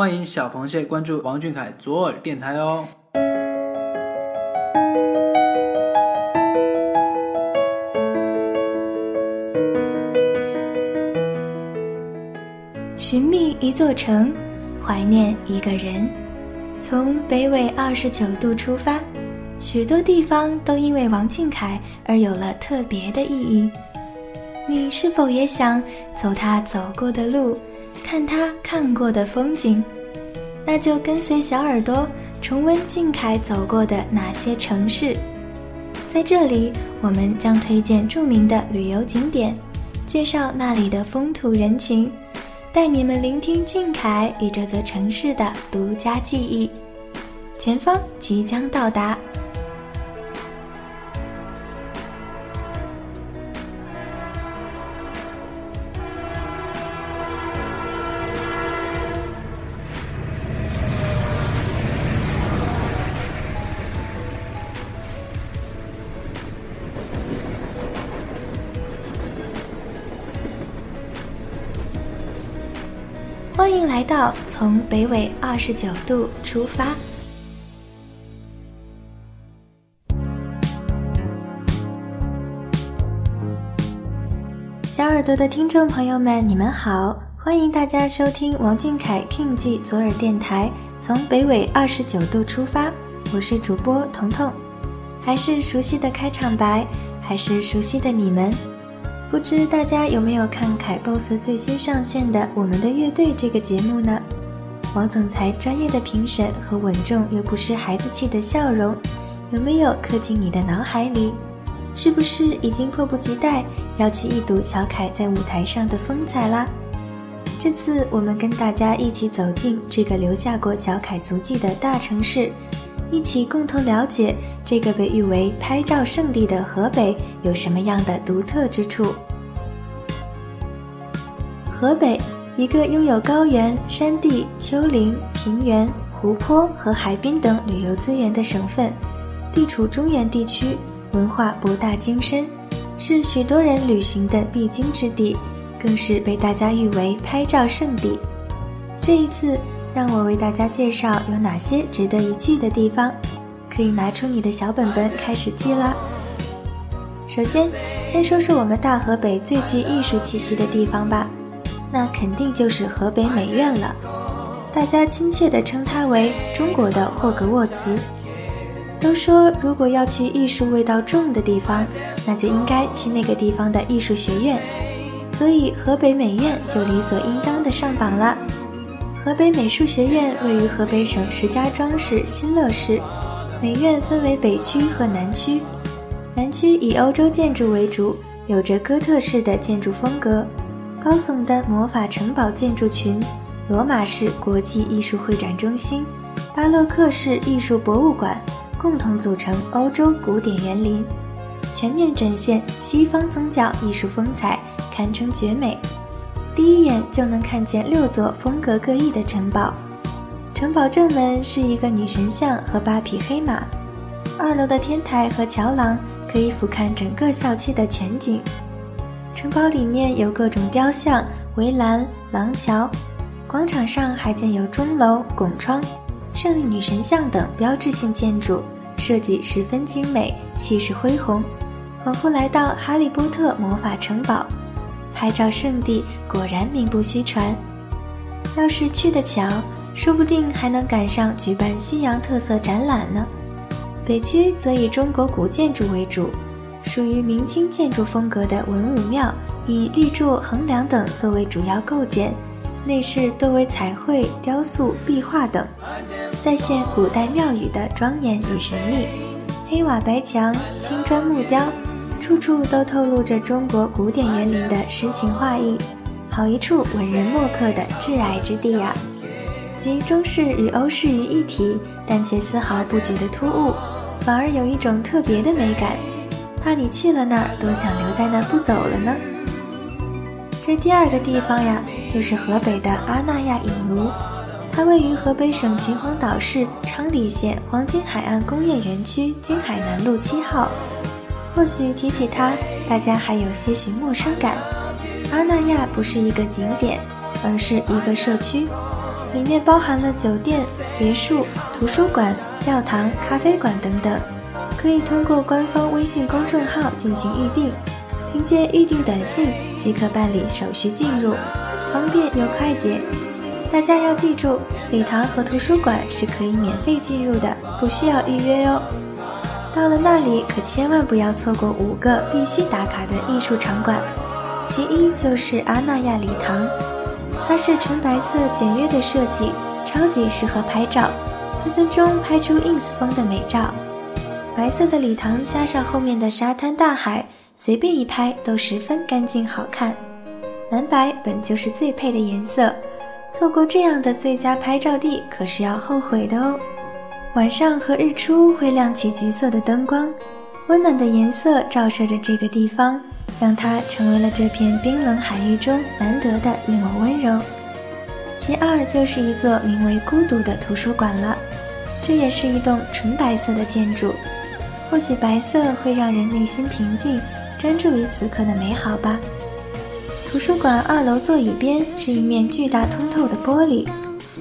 欢迎小螃蟹关注王俊凯左耳电台哦。寻觅一座城，怀念一个人。从北纬二十九度出发，许多地方都因为王俊凯而有了特别的意义。你是否也想走他走过的路，看他看过的风景？那就跟随小耳朵重温俊凯走过的哪些城市。在这里，我们将推荐著名的旅游景点，介绍那里的风土人情。带你们聆听俊凯与这座城市的独家记忆，前方即将到达。欢迎来到从北纬二十九度出发。小耳朵的听众朋友们，你们好！欢迎大家收听王俊凯 King 记左耳电台，从北纬二十九度出发。我是主播彤彤，还是熟悉的开场白，还是熟悉的你们？不知大家有没有看凯 boss 最新上线的《我们的乐队》这个节目呢？王总裁专业的评审和稳重又不失孩子气的笑容，有没有刻进你的脑海里？是不是已经迫不及待要去一睹小凯在舞台上的风采啦？这次我们跟大家一起走进这个留下过小凯足迹的大城市，一起共同了解这个被誉为拍照圣地的河北有什么样的独特之处。河北，一个拥有高原、山地、丘陵、平原、湖泊和海滨等旅游资源的省份，地处中原地区，文化博大精深，是许多人旅行的必经之地，更是被大家誉为拍照圣地。这一次，让我为大家介绍有哪些值得一去的地方，可以拿出你的小本本开始记啦。首先，先说说我们大河北最具艺术气息的地方吧。那肯定就是河北美院了，大家亲切地称它为中国的霍格沃茨。都说如果要去艺术味道重的地方，那就应该去那个地方的艺术学院，所以河北美院就理所应当的上榜了。河北美术学院位于河北省石家庄市新乐市，美院分为北区和南区，南区以欧洲建筑为主，有着哥特式的建筑风格。高耸的魔法城堡建筑群，罗马式国际艺术会展中心，巴洛克式艺术博物馆，共同组成欧洲古典园林，全面展现西方宗教艺术风采，堪称绝美。第一眼就能看见六座风格各异的城堡，城堡正门是一个女神像和八匹黑马，二楼的天台和桥廊可以俯瞰整个校区的全景。城堡里面有各种雕像、围栏、廊桥，广场上还建有钟楼、拱窗、胜利女神像等标志性建筑，设计十分精美，气势恢宏，仿佛来到哈利波特魔法城堡。拍照圣地果然名不虚传。要是去得巧，说不定还能赶上举办西洋特色展览呢。北区则以中国古建筑为主。属于明清建筑风格的文武庙，以立柱、横梁等作为主要构件，内饰多为彩绘、雕塑、壁画等，再现古代庙宇的庄严与神秘。黑瓦白墙、青砖木雕，处处都透露着中国古典园林的诗情画意，好一处文人墨客的挚爱之地呀！集中式与欧式于一体，但却丝毫不觉得突兀，反而有一种特别的美感。怕你去了那儿都想留在那儿不走了呢。这第二个地方呀，就是河北的阿那亚影炉，它位于河北省秦皇岛市昌黎县黄金海岸工业园区金海南路七号。或许提起它，大家还有些许陌生感。阿那亚不是一个景点，而是一个社区。里面包含了酒店、别墅、图书馆、教堂、咖啡馆等等，可以通过官方微信公众号进行预订，凭借预订短信即可办理手续进入，方便又快捷。大家要记住，礼堂和图书馆是可以免费进入的，不需要预约哟。到了那里，可千万不要错过五个必须打卡的艺术场馆。其一就是阿那亚礼堂，它是纯白色简约的设计，超级适合拍照，分分钟拍出 ins 风的美照。白色的礼堂加上后面的沙滩大海，随便一拍都十分干净好看。蓝白本就是最配的颜色。错过这样的最佳拍照地，可是要后悔的哦。晚上和日出会亮起橘色的灯光，温暖的颜色照射着这个地方，让它成为了这片冰冷海域中难得的一抹温柔。其二就是一座名为“孤独”的图书馆了，这也是一栋纯白色的建筑。或许白色会让人内心平静，专注于此刻的美好吧。图书馆二楼座椅边是一面巨大通透的玻璃，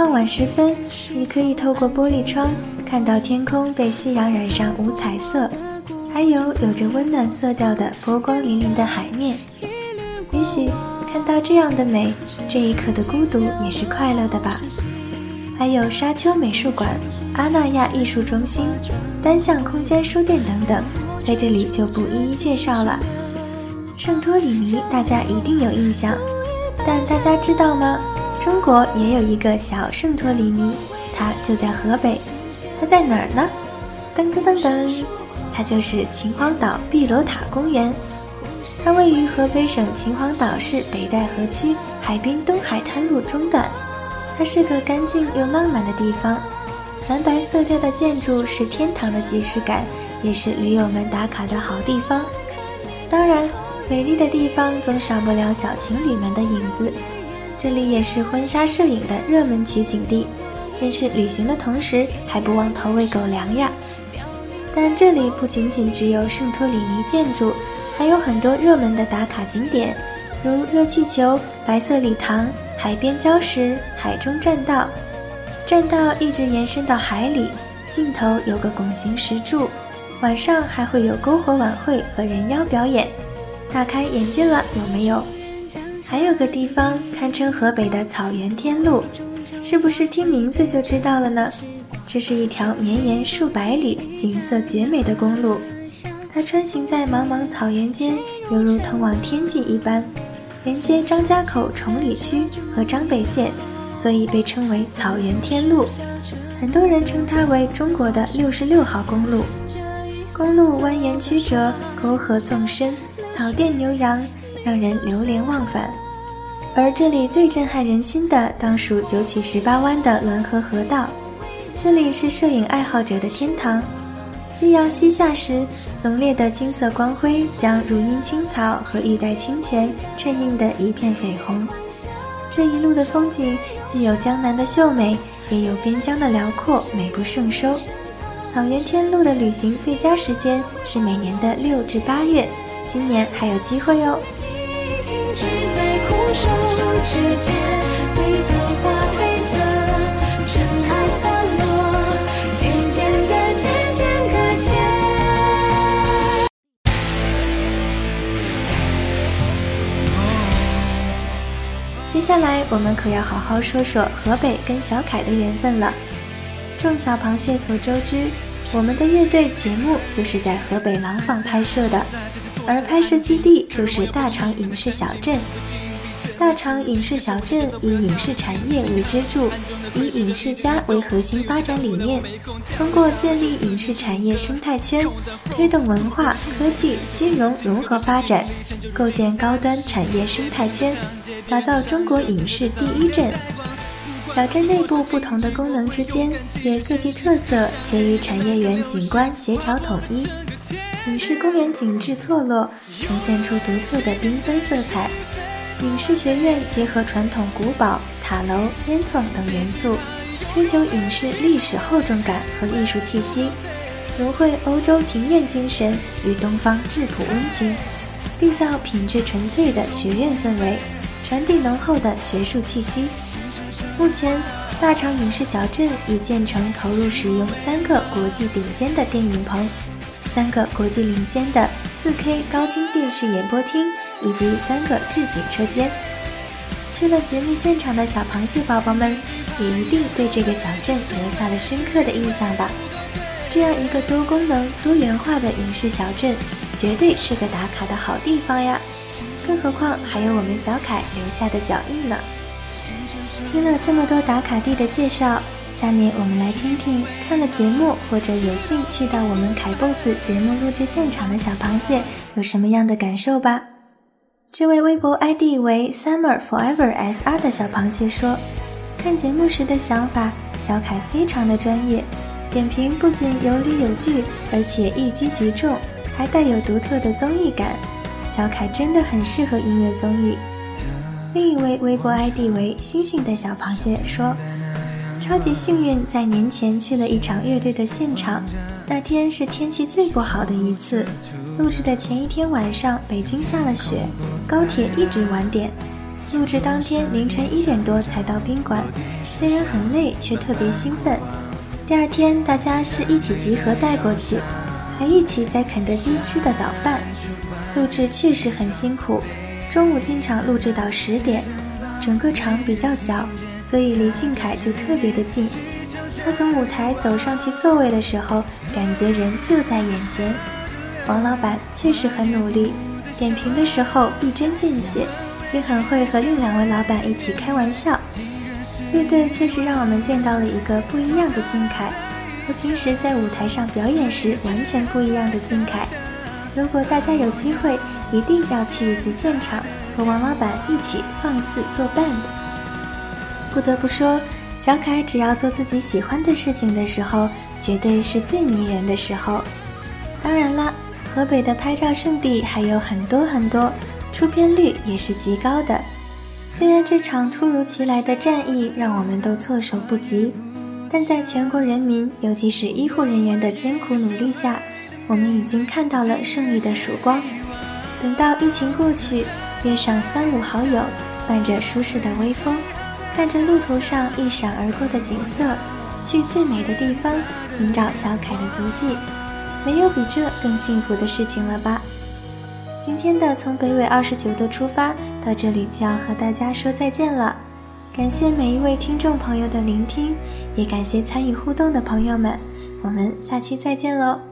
傍晚时分，你可以透过玻璃窗看到天空被夕阳染上五彩色，还有有着温暖色调的波光粼粼的海面。也许看到这样的美，这一刻的孤独也是快乐的吧。还有沙丘美术馆、阿那亚艺术中心、单向空间书店等等，在这里就不一一介绍了。圣托里尼，大家一定有印象，但大家知道吗？中国也有一个小圣托里尼，它就在河北。它在哪儿呢？噔噔噔噔，它就是秦皇岛碧螺塔公园。它位于河北省秦皇岛市北戴河区海滨东海滩路中段。它是个干净又浪漫的地方，蓝白色调的建筑是天堂的即视感，也是驴友们打卡的好地方。当然。美丽的地方总少不了小情侣们的影子，这里也是婚纱摄影的热门取景地，真是旅行的同时还不忘投喂狗粮呀！但这里不仅仅只有圣托里尼建筑，还有很多热门的打卡景点，如热气球、白色礼堂、海边礁石、海中栈道。栈道一直延伸到海里，尽头有个拱形石柱，晚上还会有篝火晚会和人妖表演。大开眼界了，有没有？还有个地方堪称河北的草原天路，是不是听名字就知道了呢？这是一条绵延数百里、景色绝美的公路，它穿行在茫茫草原间，犹如通往天际一般，连接张家口崇礼区和张北县，所以被称为草原天路。很多人称它为中国的六十六号公路。公路蜿蜒曲折，沟壑纵深。草甸牛羊，让人流连忘返。而这里最震撼人心的，当属九曲十八弯的滦河河道。这里是摄影爱好者的天堂。夕阳西下时，浓烈的金色光辉将如茵青草和玉带清泉衬映得一片绯红。这一路的风景，既有江南的秀美，也有边疆的辽阔，美不胜收。草原天路的旅行最佳时间是每年的六至八月。今年还有机会哦接下来我们可要好好说说河北跟小凯的缘分了。众小螃蟹所周知，我们的乐队节目就是在河北廊坊拍摄的。而拍摄基地就是大厂影视小镇。大厂影视小镇以影视产业为支柱，以影视家为核心发展理念，通过建立影视产业生态圈，推动文化、科技、金融融合发展，构建高端产业生态圈，打造中国影视第一镇。小镇内部不同的功能之间也各具特色，且与产业园景观协调统一。影视公园景致错落，呈现出独特的缤纷色彩。影视学院结合传统古堡、塔楼、烟囱等元素，追求影视历史厚重感和艺术气息，融汇欧洲庭院精神与东方质朴温情，缔造品质纯粹的学院氛围，传递浓厚的学术气息。目前，大厂影视小镇已建成，投入使用三个国际顶尖的电影棚，三个国际领先的 4K 高清电视演播厅，以及三个置景车间。去了节目现场的小螃蟹宝宝们，也一定对这个小镇留下了深刻的印象吧？这样一个多功能、多元化的影视小镇，绝对是个打卡的好地方呀！更何况还有我们小凯留下的脚印呢。听了这么多打卡地的介绍，下面我们来听听看了节目或者有幸去到我们凯 boss 节目录制现场的小螃蟹有什么样的感受吧。这位微博 ID 为 Summer Forever SR 的小螃蟹说：“看节目时的想法，小凯非常的专业，点评不仅有理有据，而且一击即中，还带有独特的综艺感。小凯真的很适合音乐综艺。”另一位微博 ID 为星星的小螃蟹说：“超级幸运，在年前去了一场乐队的现场，那天是天气最不好的一次。录制的前一天晚上，北京下了雪，高铁一直晚点。录制当天凌晨一点多才到宾馆，虽然很累，却特别兴奋。第二天大家是一起集合带过去，还一起在肯德基吃的早饭。录制确实很辛苦。”中午进场录制到十点，整个场比较小，所以离俊凯就特别的近。他从舞台走上去座位的时候，感觉人就在眼前。王老板确实很努力，点评的时候一针见血，也很会和另两位老板一起开玩笑。乐队确实让我们见到了一个不一样的俊凯，和平时在舞台上表演时完全不一样的俊凯。如果大家有机会，一定要去一次现场，和王老板一起放肆作伴。不得不说，小凯只要做自己喜欢的事情的时候，绝对是最迷人的时候。当然啦，河北的拍照圣地还有很多很多，出片率也是极高的。虽然这场突如其来的战役让我们都措手不及，但在全国人民，尤其是医护人员的艰苦努力下，我们已经看到了胜利的曙光。等到疫情过去，约上三五好友，伴着舒适的微风，看着路途上一闪而过的景色，去最美的地方寻找小凯的足迹，没有比这更幸福的事情了吧？今天的从北纬二十九度出发到这里就要和大家说再见了，感谢每一位听众朋友的聆听，也感谢参与互动的朋友们，我们下期再见喽！